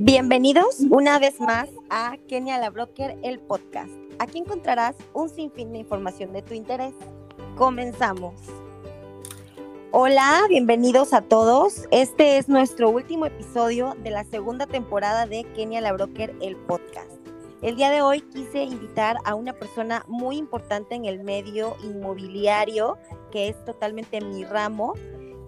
Bienvenidos una vez más a Kenia la Broker, el podcast. Aquí encontrarás un sinfín de información de tu interés. Comenzamos. Hola, bienvenidos a todos. Este es nuestro último episodio de la segunda temporada de Kenia la Broker, el podcast. El día de hoy quise invitar a una persona muy importante en el medio inmobiliario, que es totalmente mi ramo,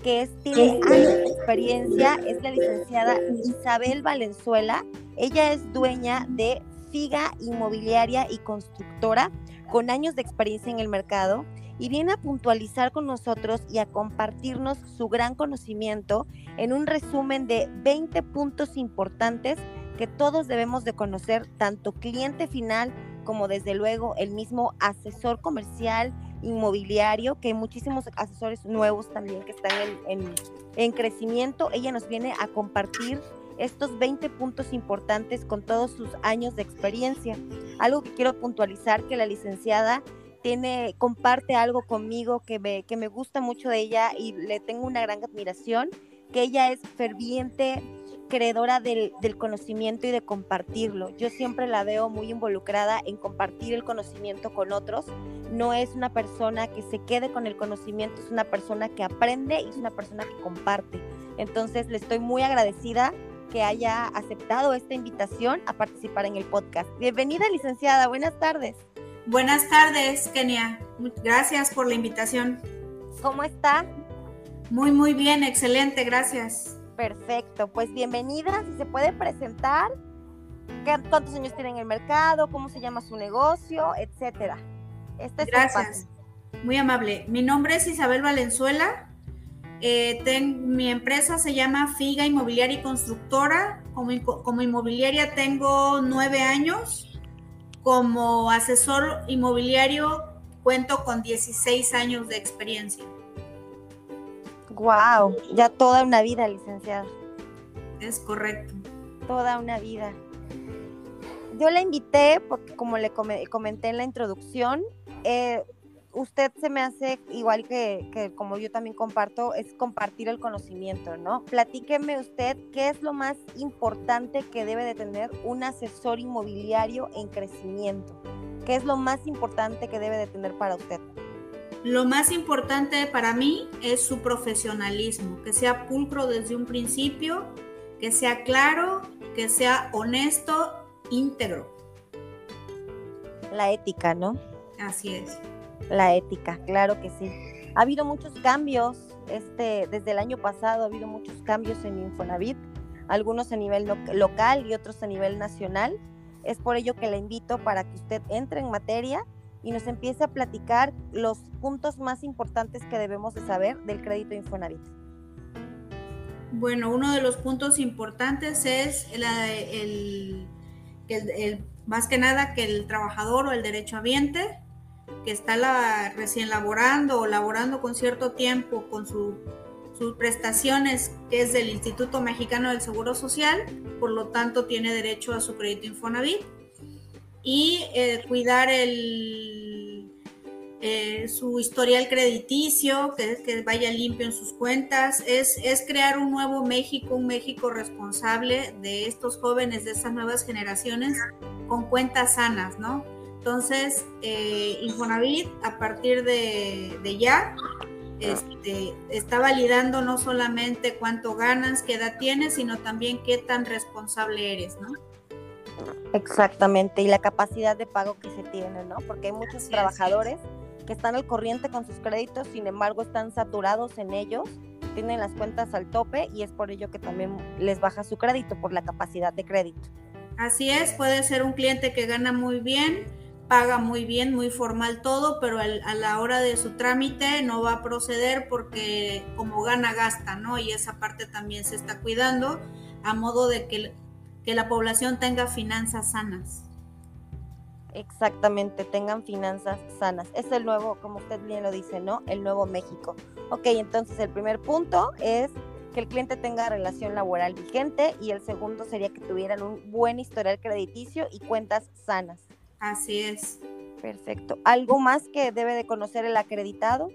que es, tiene años de experiencia, es la licenciada Isabel Valenzuela. Ella es dueña de Figa Inmobiliaria y Constructora, con años de experiencia en el mercado, y viene a puntualizar con nosotros y a compartirnos su gran conocimiento en un resumen de 20 puntos importantes que todos debemos de conocer, tanto cliente final como desde luego el mismo asesor comercial, inmobiliario, que muchísimos asesores nuevos también que están en, en, crecimiento. Ella nos viene a compartir estos 20 puntos importantes con todos sus años de experiencia. Algo que quiero puntualizar que la licenciada tiene, comparte algo conmigo que me, que me gusta mucho de ella y le tengo una gran admiración, que ella es ferviente creedora del, conocimiento y de compartirlo. Yo siempre la veo muy involucrada en compartir el conocimiento con otros. No es una persona que se quede con el conocimiento, es una persona que aprende y es una persona que comparte. Entonces le estoy muy agradecida que haya aceptado esta invitación a participar en el podcast. Bienvenida, licenciada. Buenas tardes. Buenas tardes, Kenia. Gracias por la invitación. ¿Cómo está? Muy, muy bien, excelente, gracias. Perfecto, pues bienvenida, si se puede presentar, cuántos años tiene en el mercado, cómo se llama su negocio, etcétera. Este Gracias, muy amable. Mi nombre es Isabel Valenzuela, eh, mi empresa se llama Figa Inmobiliaria y Constructora, como, como inmobiliaria tengo nueve años, como asesor inmobiliario cuento con 16 años de experiencia. Wow, ya toda una vida, licenciada. Es correcto. Toda una vida. Yo la invité porque como le comenté en la introducción, eh, usted se me hace igual que, como yo también comparto, es compartir el conocimiento, ¿no? Platíqueme usted qué es lo más importante que debe de tener un asesor inmobiliario en crecimiento. ¿Qué es lo más importante que debe de tener para usted? Lo más importante para mí es su profesionalismo, que sea pulcro desde un principio, que sea claro, que sea honesto, íntegro. La ética, ¿no? Así es. La ética, claro que sí. Ha habido muchos cambios, este, desde el año pasado ha habido muchos cambios en Infonavit, algunos a nivel local y otros a nivel nacional. Es por ello que le invito para que usted entre en materia y nos empiece a platicar los puntos más importantes que debemos de saber del crédito Infonavit. Bueno, uno de los puntos importantes es el, más que nada que el trabajador o el derechohabiente que está la, recién laborando o laborando con cierto tiempo con sus prestaciones, que es del Instituto Mexicano del Seguro Social, por lo tanto tiene derecho a su crédito Infonavit y eh, cuidar el, eh, su historial crediticio, que, que, vaya limpio en sus cuentas, es, es, crear un nuevo México, un México responsable de estos jóvenes, de estas nuevas generaciones, con cuentas sanas, ¿no? Entonces, eh, Infonavit, a partir de, ya, este, está validando no solamente cuánto ganas, qué edad tienes, sino también qué tan responsable eres, ¿no? Exactamente, y la capacidad de pago que se tiene, ¿no? Porque hay muchos trabajadores que están al corriente con sus créditos, sin embargo están saturados en ellos, tienen las cuentas al tope y es por ello que también les baja su crédito, por la capacidad de crédito. Así es, puede ser un cliente que gana muy bien, paga muy bien, muy formal todo, pero a la hora de su trámite no va a proceder porque como gana, gasta, ¿no? Y esa parte también se está cuidando a modo de que que la población tenga finanzas sanas. Exactamente, tengan finanzas sanas. Es el nuevo, como usted bien lo dice, ¿no? El nuevo México. Ok, entonces el primer punto es que el cliente tenga relación laboral vigente y el segundo sería que tuvieran un buen historial crediticio y cuentas sanas. Así es. Perfecto. ¿Algo más que debe de conocer el acreditado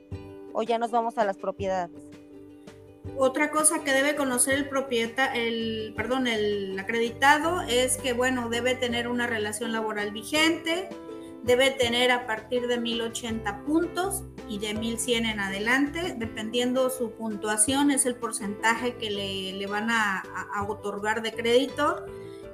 o ya nos vamos a las propiedades? Otra cosa que debe conocer el propietario, el, perdón, el acreditado es que, bueno, debe tener una relación laboral vigente, debe tener a partir de 1080 puntos y de 1100 en adelante, dependiendo su puntuación, es el porcentaje que le, van a, a, otorgar de crédito.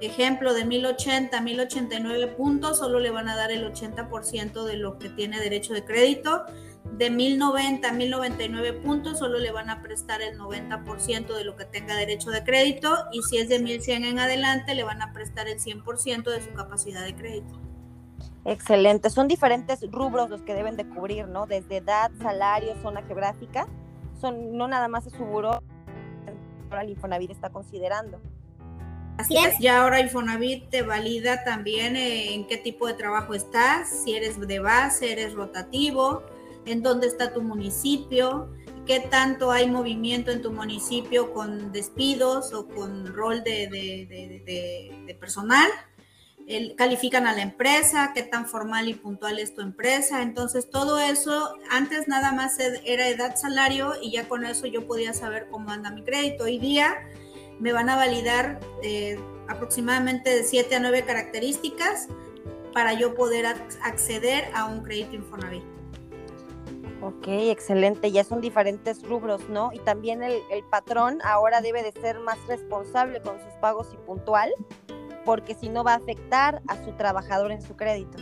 Ejemplo, de 1080 a 1089 puntos, solo le van a dar el 80% de lo que tiene derecho de crédito de 1090 a 1099 puntos solo le van a prestar el 90% de lo que tenga derecho de crédito y si es de 1100 en adelante le van a prestar el 100% de su capacidad de crédito. Excelente, son diferentes rubros los que deben de cubrir, ¿no? Desde edad, salario, zona geográfica, son no nada más es su buro, ahora el Infonavit está considerando. Así es, ya ahora Infonavit te valida también eh, en qué tipo de trabajo estás, si eres de base, eres rotativo, en dónde está tu municipio, qué tanto hay movimiento en tu municipio con despidos o con rol de, personal. califican a la empresa, qué tan formal y puntual es tu empresa. Entonces, todo eso, antes nada más era edad, salario y ya con eso yo podía saber cómo anda mi crédito. Hoy día me van a validar eh, aproximadamente de 7 a 9 características para yo poder acceder a un crédito Infonavit. Ok, excelente. Ya son diferentes rubros, ¿no? Y también el, patrón ahora debe de ser más responsable con sus pagos y puntual, porque si no va a afectar a su trabajador en su crédito.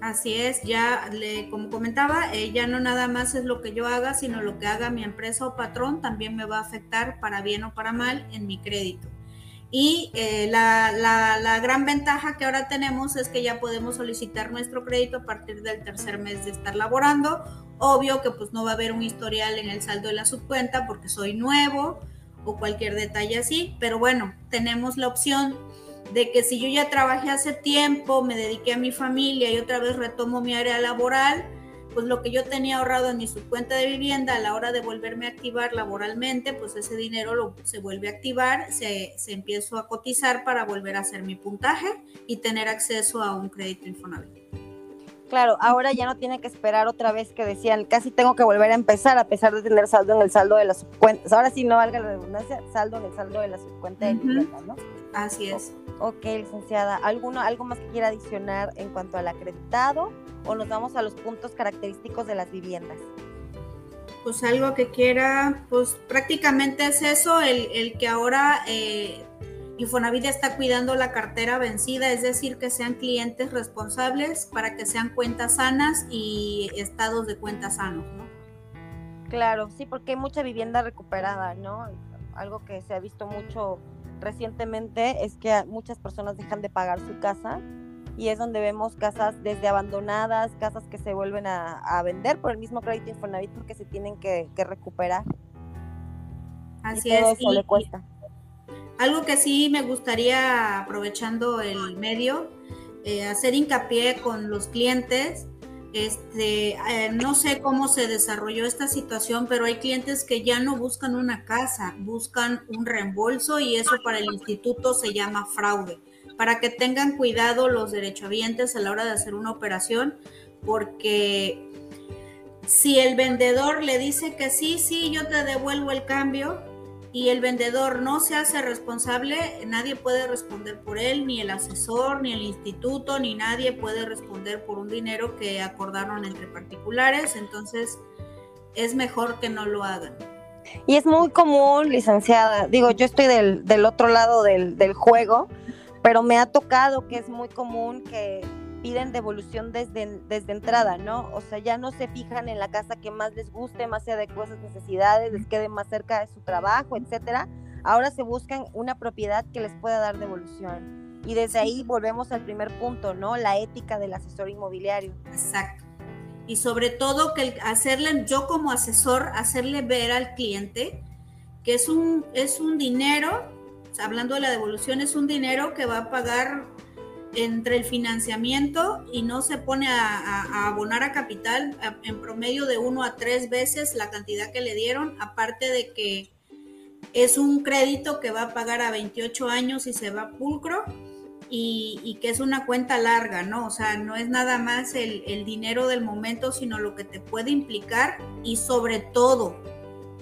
Así es, ya le, como comentaba, eh, ya no nada más es lo que yo haga, sino lo que haga mi empresa o patrón también me va a afectar para bien o para mal en mi crédito. Y eh, la, la, gran ventaja que ahora tenemos es que ya podemos solicitar nuestro crédito a partir del tercer mes de estar laborando. Obvio que pues no va a haber un historial en el saldo de la subcuenta porque soy nuevo o cualquier detalle así, pero bueno, tenemos la opción de que si yo ya trabajé hace tiempo, me dediqué a mi familia y otra vez retomo mi área laboral, pues lo que yo tenía ahorrado en mi subcuenta de vivienda a la hora de volverme a activar laboralmente, pues ese dinero lo, se vuelve a activar, se, se empiezo a cotizar para volver a hacer mi puntaje y tener acceso a un crédito Infonavit. Claro, ahora ya no tiene que esperar otra vez que decían, casi tengo que volver a empezar a pesar de tener saldo en el saldo de las subcuentas. Ahora sí, no valga la redundancia, saldo en el saldo de la subcuenta de vivienda, ¿no? Así es. Ok, licenciada. ¿Alguno, ¿Algo más que quiera adicionar en cuanto al acreditado o nos vamos a los puntos característicos de las viviendas? Pues algo que quiera, pues prácticamente es eso, el, que ahora eh, Infonavit está cuidando la cartera vencida, es decir, que sean clientes responsables para que sean cuentas sanas y estados de cuentas sanos, ¿no? Claro, sí, porque hay mucha vivienda recuperada, ¿no? Algo que se ha visto mucho recientemente es que muchas personas dejan de pagar su casa y es donde vemos casas desde abandonadas, casas que se vuelven a, vender por el mismo crédito Infonavit porque se tienen que, recuperar. Así y todo es. Eso le cuesta. Algo que sí me gustaría, aprovechando el medio, eh, hacer hincapié con los clientes este, eh, no sé cómo se desarrolló esta situación, pero hay clientes que ya no buscan una casa, buscan un reembolso y eso para el instituto se llama fraude. Para que tengan cuidado los derechohabientes a la hora de hacer una operación, porque si el vendedor le dice que sí, sí, yo te devuelvo el cambio, y el vendedor no se hace responsable, nadie puede responder por él, ni el asesor, ni el instituto, ni nadie puede responder por un dinero que acordaron entre particulares, entonces es mejor que no lo hagan. Y es muy común, licenciada, digo, yo estoy del, del otro lado del, del juego, pero me ha tocado que es muy común que piden devolución desde, desde entrada, ¿no? O sea, ya no se fijan en la casa que más les guste, más se adecue a sus necesidades, les quede más cerca de su trabajo, etcétera. Ahora se buscan una propiedad que les pueda dar devolución. Y desde ahí volvemos al primer punto, ¿no? La ética del asesor inmobiliario. Exacto. Y sobre todo que hacerle, yo como asesor, hacerle ver al cliente que es un, es un dinero, hablando de la devolución, es un dinero que va a pagar entre el financiamiento y no se pone a, abonar a capital en promedio de uno a tres veces la cantidad que le dieron, aparte de que es un crédito que va a pagar a 28 años y se va pulcro y, que es una cuenta larga, ¿no? O sea, no es nada más el, el dinero del momento, sino lo que te puede implicar y sobre todo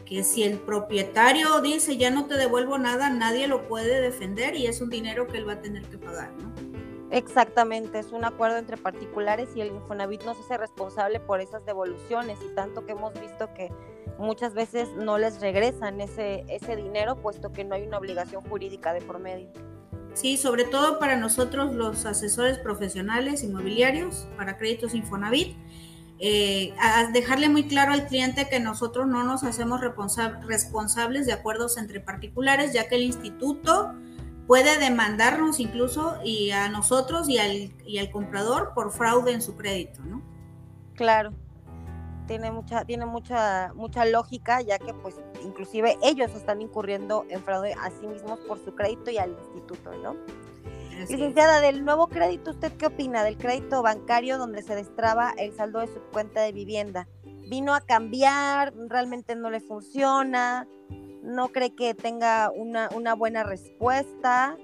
que si el propietario dice ya no te devuelvo nada, nadie lo puede defender y es un dinero que él va a tener que pagar, ¿no? Exactamente, es un acuerdo entre particulares y el Infonavit no se hace responsable por esas devoluciones y tanto que hemos visto que muchas veces no les regresan ese, ese dinero puesto que no hay una obligación jurídica de por medio. Sí, sobre todo para nosotros los asesores profesionales inmobiliarios para créditos Infonavit, eh, a dejarle muy claro al cliente que nosotros no nos hacemos responsables de acuerdos entre particulares, ya que el instituto puede demandarnos incluso y a nosotros y al, y al comprador por fraude en su crédito, ¿no? Claro tiene mucha, tiene mucha, mucha lógica, ya que pues inclusive ellos están incurriendo en fraude a sí mismos por su crédito y al instituto, ¿no? Licenciada, del nuevo crédito, ¿usted qué opina del crédito bancario donde se destraba el saldo de su cuenta de vivienda? ¿Vino a cambiar? ¿Realmente no le funciona? ¿No cree que tenga una, una buena respuesta?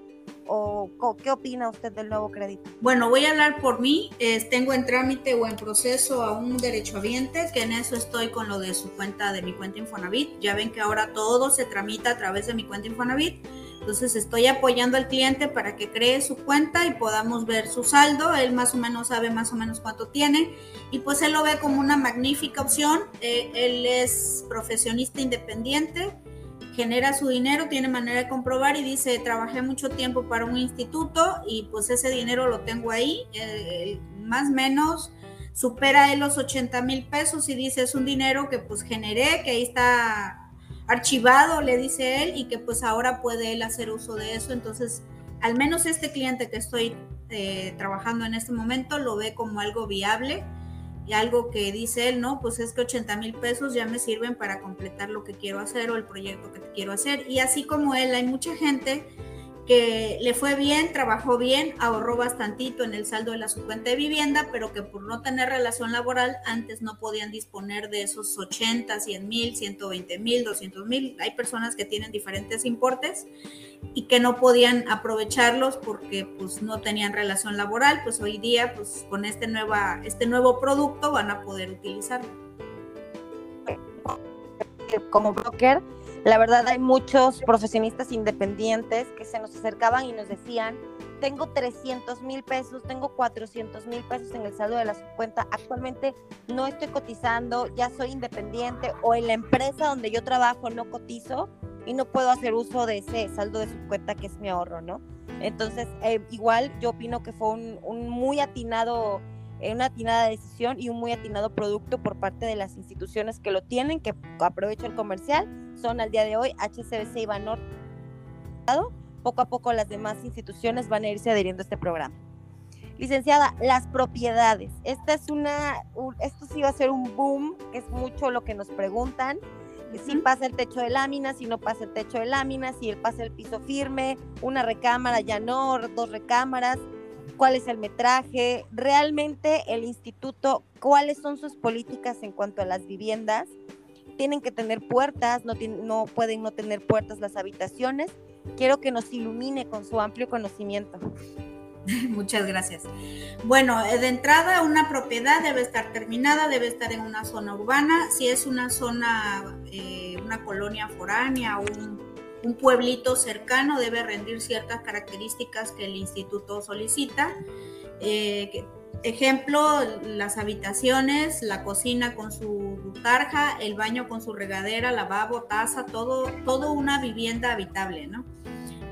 o qué opina usted del nuevo crédito? Bueno, voy a hablar por mí. tengo en trámite o en proceso a un derechohabiente, que en eso estoy con lo de su cuenta, de mi cuenta Infonavit. Ya ven que ahora todo se tramita a través de mi cuenta Infonavit. Entonces estoy apoyando al cliente para que cree su cuenta y podamos ver su saldo. Él más o menos sabe más o menos cuánto tiene y pues él lo ve como una magnífica opción. Eh, él es profesionista independiente genera su dinero, tiene manera de comprobar y dice, trabajé mucho tiempo para un instituto y pues ese dinero lo tengo ahí, eh, más o menos supera él los 80 mil pesos y dice, es un dinero que pues generé, que ahí está archivado, le dice él, y que pues ahora puede él hacer uso de eso. Entonces, al menos este cliente que estoy eh, trabajando en este momento lo ve como algo viable y algo que dice él, no, pues es que 80 mil pesos ya me sirven para completar lo que quiero hacer o el proyecto que quiero hacer. Y así como él, hay mucha gente que le fue bien, trabajó bien, ahorró bastantito en el saldo de la su cuenta de vivienda, pero que por no tener relación laboral antes no podían disponer de esos 80, 100 mil, 120 mil, 200 mil. Hay personas que tienen diferentes importes y que no podían aprovecharlos porque pues no tenían relación laboral, pues hoy día pues con este, nueva, este nuevo producto van a poder utilizarlo. Como broker, la verdad hay muchos profesionistas independientes que se nos acercaban y nos decían, tengo 300 mil pesos, tengo 400 mil pesos en el saldo de la cuenta, actualmente no estoy cotizando, ya soy independiente o en la empresa donde yo trabajo no cotizo y no puedo hacer uso de ese saldo de su cuenta que es mi ahorro, ¿no? Entonces, eh, igual yo opino que fue un, un muy atinado una atinada decisión y un muy atinado producto por parte de las instituciones que lo tienen, que aprovecho el comercial, son al día de hoy HCBC y Banor. Poco a poco las demás instituciones van a irse adheriendo a este programa. Licenciada, las propiedades. Esta es una, esto sí va a ser un boom, que es mucho lo que nos preguntan. Si pasa el techo de láminas, si no pasa el techo de láminas, si él pasa el piso firme, una recámara, ya no, dos recámaras cuál es el metraje, realmente el instituto, cuáles son sus políticas en cuanto a las viviendas. Tienen que tener puertas, no, no pueden no tener puertas las habitaciones. Quiero que nos ilumine con su amplio conocimiento. Muchas gracias. Bueno, eh, de entrada una propiedad debe estar terminada, debe estar en una zona urbana. Si es una zona, eh, una colonia foránea un un pueblito cercano debe rendir ciertas características que el instituto solicita. Eh, ejemplo, las habitaciones, la cocina con su tarja, el baño con su regadera, lavabo, taza, todo, todo una vivienda habitable, ¿no?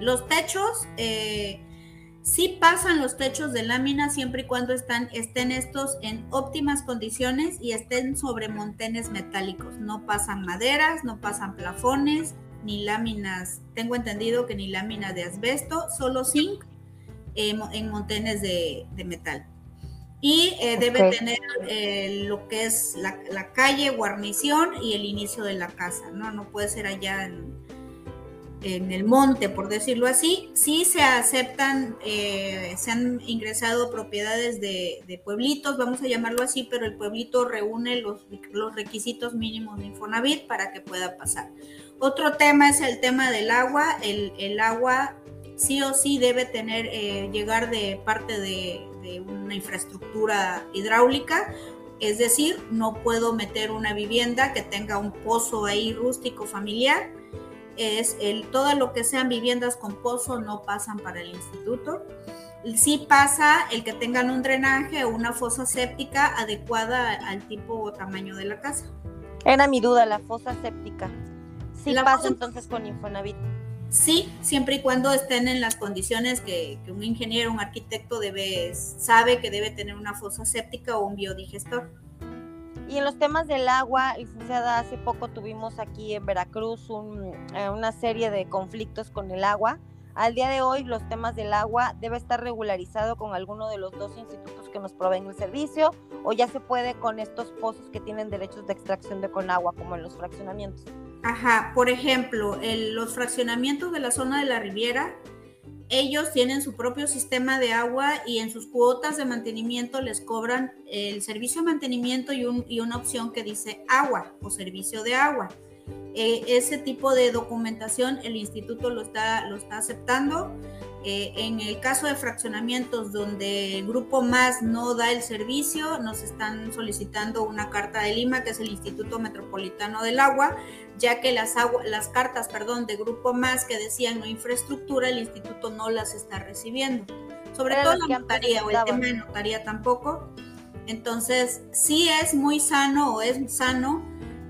Los techos, eh, sí pasan los techos de lámina siempre y cuando están, estén estos en óptimas condiciones y estén sobre montenes metálicos. No pasan maderas, no pasan plafones, ni láminas, tengo entendido que ni láminas de asbesto, solo zinc eh, en montenes de, metal. Y eh, debe tener eh, lo que es la, calle, guarnición y el inicio de la casa, ¿no? No puede ser allá en, el monte, por decirlo así. Sí se aceptan, se han ingresado propiedades de, de, pueblitos, vamos a llamarlo así, pero el pueblito reúne los, los requisitos mínimos de Infonavit para que pueda pasar. Otro tema es el tema del agua. El, agua sí o sí debe tener, eh, llegar de parte de, una infraestructura hidráulica. es decir, no puedo meter una vivienda que tenga un pozo ahí rústico familiar. Es el, todo lo que sean viviendas con pozo no pasan para el instituto. Sí pasa el que tengan un drenaje o una fosa séptica adecuada al tipo o tamaño de la casa. Era mi duda, la fosa séptica. Sí pasa entonces con Infonavit. Sí, siempre y cuando estén en las condiciones que, un ingeniero, un arquitecto debe, sabe que debe tener una fosa séptica o un biodigestor. Y en los temas del agua, licenciada, hace poco tuvimos aquí en Veracruz eh, una serie de conflictos con el agua. Al día de hoy, los temas del agua debe estar regularizado con alguno de los dos institutos que nos proveen el servicio o ya se puede con estos pozos que tienen derechos de extracción de con agua, como en los fraccionamientos. Ajá, por ejemplo, los fraccionamientos de la zona de la Riviera, ellos tienen su propio sistema de agua y en sus cuotas de mantenimiento les cobran el servicio de mantenimiento y, una opción que dice agua o servicio de agua. Eh, ese tipo de documentación el instituto lo está, lo está aceptando. Eh, en el caso de fraccionamientos donde el grupo más no da el servicio, nos están solicitando una carta de Lima, que es el Instituto Metropolitano del Agua, ya que las, las cartas perdón, de grupo más que decían no infraestructura, el instituto no las está recibiendo. Sobre todo la notaría o el tema de notaría tampoco. Entonces, sí es muy sano o es sano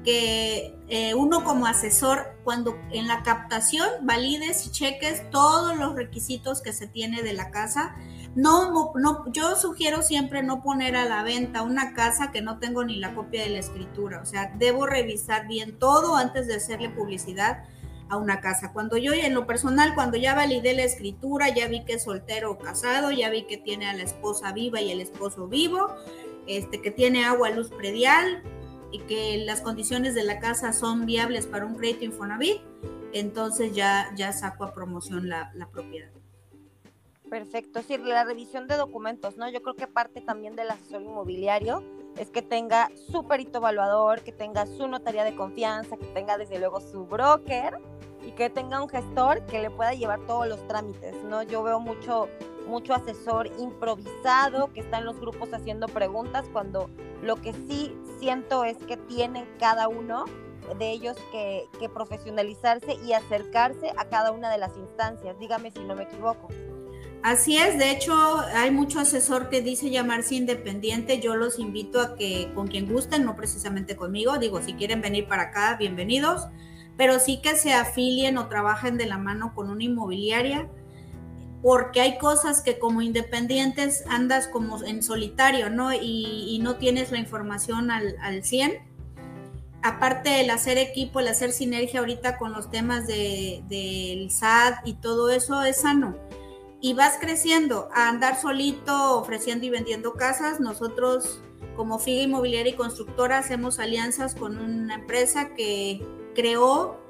que eh, uno como asesor, cuando en la captación valides y cheques todos los requisitos que se tiene de la casa. No, no, yo sugiero siempre no poner a la venta una casa que no tengo ni la copia de la escritura. O sea, debo revisar bien todo antes de hacerle publicidad a una casa. Cuando yo en lo personal, cuando ya validé la escritura, ya vi que es soltero o casado, ya vi que tiene a la esposa viva y el esposo vivo, este, que tiene agua, luz predial, y que las condiciones de la casa son viables para un crédito Infonavit, entonces ya, ya saco a promoción la, la propiedad. Perfecto, sí, la revisión de documentos, ¿no? Yo creo que parte también del asesor inmobiliario es que tenga su perito evaluador, que tenga su notaría de confianza, que tenga desde luego su broker y que tenga un gestor que le pueda llevar todos los trámites, ¿no? Yo veo mucho mucho asesor improvisado que está en los grupos haciendo preguntas cuando lo que sí siento es que tienen cada uno de ellos que, profesionalizarse y acercarse a cada una de las instancias. Dígame si no me equivoco. Así es, de hecho hay mucho asesor que dice llamarse independiente, yo los invito a que con quien gusten, no precisamente conmigo, digo, si quieren venir para acá, bienvenidos, pero sí que se afilien o trabajen de la mano con una inmobiliaria porque hay cosas que como independientes andas como en solitario, ¿no? Y, no tienes la información al, al 100. Aparte el hacer equipo, el hacer sinergia ahorita con los temas del de, SAT y todo eso es sano. Y vas creciendo a andar solito ofreciendo y vendiendo casas. Nosotros como FIGA Inmobiliaria y Constructora hacemos alianzas con una empresa que creó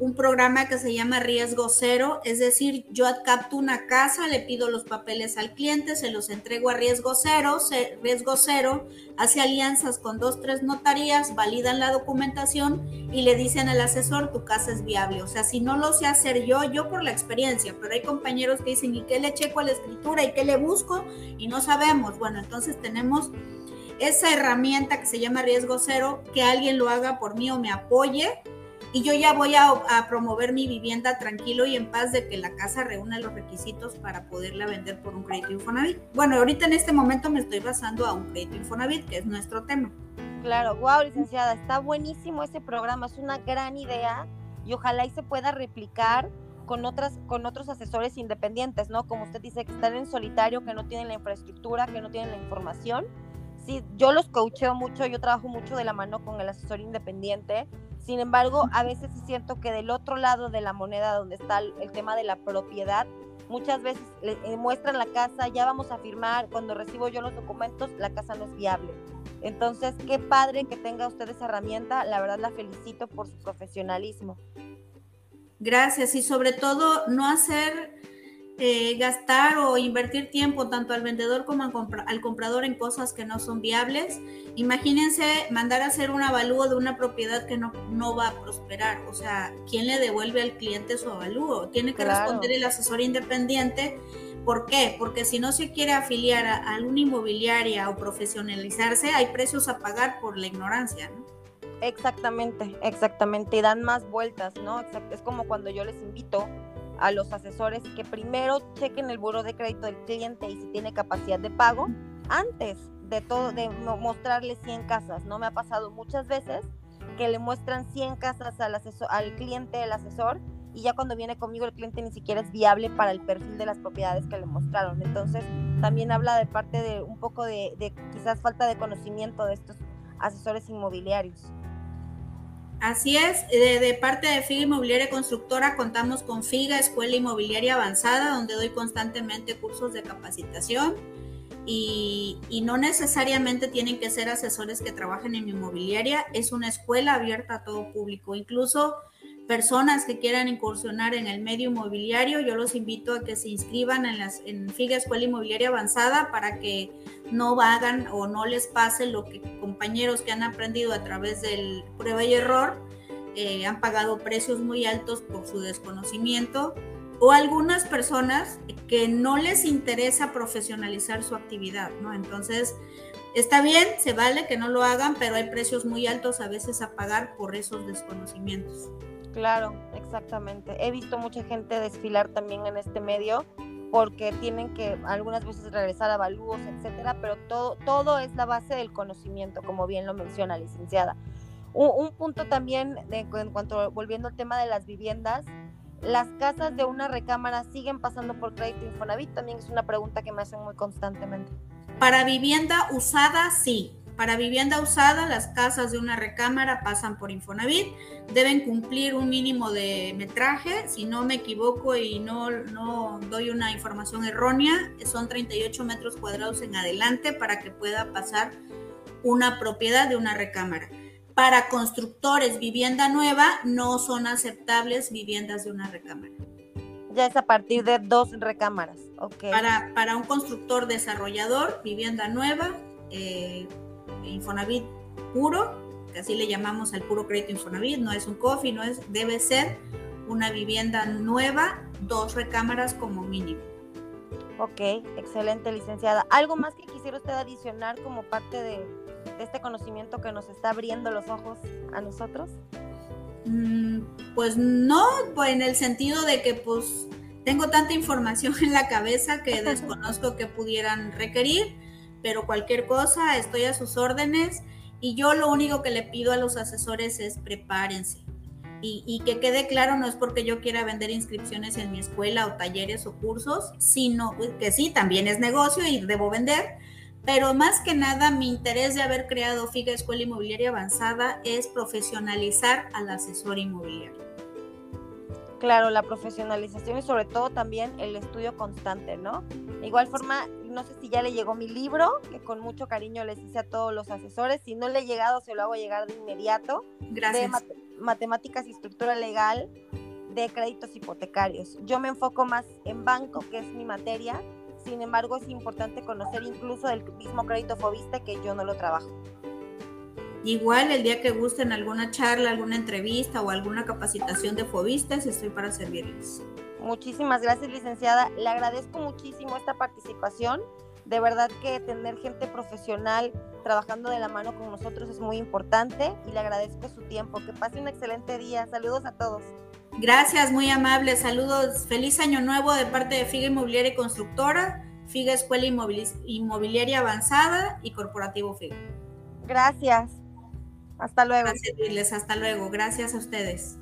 un programa que se llama riesgo cero, es decir, yo capto una casa, le pido los papeles al cliente, se los entrego a riesgo cero, riesgo cero hace alianzas con dos, tres notarías, validan la documentación y le dicen al asesor, tu casa es viable. O sea, si no lo sé hacer yo, yo por la experiencia, pero hay compañeros que dicen, ¿y qué le checo a la escritura? ¿Y qué le busco? Y no sabemos. Bueno, entonces tenemos esa herramienta que se llama riesgo cero, que alguien lo haga por mí o me apoye y yo ya voy a, promover mi vivienda tranquilo y en paz de que la casa reúna los requisitos para poderla vender por un crédito Infonavit. Bueno, ahorita en este momento me estoy basando a un crédito Infonavit, que es nuestro tema. Claro, wow, licenciada, está buenísimo ese programa, es una gran idea y ojalá y se pueda replicar con otras con otros asesores independientes, ¿no? Como usted dice que están en solitario, que no tienen la infraestructura, que no tienen la información. Sí, yo los coacheo mucho, yo trabajo mucho de la mano con el asesor independiente sin embargo, a veces siento que del otro lado de la moneda, donde está el, tema de la propiedad, muchas veces le, eh, muestran la casa, ya vamos a firmar, cuando recibo yo los documentos, la casa no es viable. Entonces, qué padre que tenga usted esa herramienta, la verdad la felicito por su profesionalismo. Gracias y sobre todo no hacer eh, gastar o invertir tiempo tanto al vendedor como al, comprador en cosas que no son viables. Imagínense mandar a hacer un avalúo de una propiedad que no, no va a prosperar. O sea, ¿quién le devuelve al cliente su avalúo? Tiene que responder el asesor independiente ¿Por qué? Porque si no se quiere afiliar a, a una inmobiliaria o profesionalizarse, hay precios a pagar por la ignorancia, ¿no? Exactamente, exactamente. Y dan más vueltas, ¿no? Es como cuando yo les invito a los asesores que primero chequen el buro de crédito del cliente y si tiene capacidad de pago antes de todo, de mostrarle 100 casas. No me ha pasado muchas veces que le muestran 100 casas al, asesor, al cliente, el asesor, y ya cuando viene conmigo el cliente ni siquiera es viable para el perfil de las propiedades que le mostraron. Entonces, también habla de parte de un poco de, de quizás falta de conocimiento de estos asesores inmobiliarios. Así es, de, parte de FIGA Inmobiliaria Constructora contamos con FIGA Escuela Inmobiliaria Avanzada, donde doy constantemente cursos de capacitación y, y, no necesariamente tienen que ser asesores que trabajen en inmobiliaria, es una escuela abierta a todo público, incluso personas que quieran incursionar en el medio inmobiliario, yo los invito a que se inscriban en, las, en FIGA Escuela Inmobiliaria Avanzada para que no hagan o no les pase lo que compañeros que han aprendido a través del prueba y error eh, han pagado precios muy altos por su desconocimiento o algunas personas que no les interesa profesionalizar su actividad, ¿no? Entonces, está bien, se vale que no lo hagan, pero hay precios muy altos a veces a pagar por esos desconocimientos. Claro, exactamente. He visto mucha gente desfilar también en este medio porque tienen que algunas veces regresar a avalúos, etcétera, pero todo, todo es la base del conocimiento, como bien lo menciona licenciada. Un, punto también en cuanto volviendo al tema de las viviendas, las casas de una recámara siguen pasando por crédito Infonavit, también es una pregunta que me hacen muy constantemente. Para vivienda usada, sí, para vivienda usada, las casas de una recámara pasan por Infonavit, deben cumplir un mínimo de metraje, si no me equivoco y no, no doy una información errónea, son 38 metros cuadrados en adelante para que pueda pasar una propiedad de una recámara. Para constructores vivienda nueva no son aceptables viviendas de una recámara. Ya es a partir de dos recámaras. Okay. Para, para un constructor desarrollador, vivienda nueva, eh, Infonavit puro, que así le llamamos al puro crédito Infonavit, no es un coffee, no es, debe ser una vivienda nueva, dos recámaras como mínimo. Ok, excelente licenciada. ¿Algo más que quisiera usted adicionar como parte de, este conocimiento que nos está abriendo los ojos a nosotros? Mm, pues no, pues en el sentido de que pues tengo tanta información en la cabeza que desconozco que pudieran requerir pero cualquier cosa, estoy a sus órdenes y yo lo único que le pido a los asesores es prepárense. Y, que quede claro, no es porque yo quiera vender inscripciones en mi escuela o talleres o cursos, sino que sí, también es negocio y debo vender, pero más que nada mi interés de haber creado FIGA Escuela Inmobiliaria Avanzada es profesionalizar al asesor inmobiliario. Claro, la profesionalización y sobre todo también el estudio constante, ¿no? De igual forma, no sé si ya le llegó mi libro, que con mucho cariño les hice a todos los asesores. Si no le he llegado, se lo hago llegar de inmediato. Gracias. De matemáticas y estructura legal de créditos hipotecarios. Yo me enfoco más en banco, que es mi materia. Sin embargo, es importante conocer incluso el mismo crédito fobista que yo no lo trabajo. Igual el día que gusten alguna charla, alguna entrevista o alguna capacitación de fobistas, estoy para servirles. Muchísimas gracias, licenciada. Le agradezco muchísimo esta participación. De verdad que tener gente profesional trabajando de la mano con nosotros es muy importante y le agradezco su tiempo. Que pase un excelente día. Saludos a todos. Gracias, muy amable. Saludos. Feliz año nuevo de parte de FIGA Inmobiliaria y Constructora, FIGA Escuela Inmobiliaria Avanzada y Corporativo FIGA. Gracias. Hasta luego. hasta luego. Gracias a ustedes.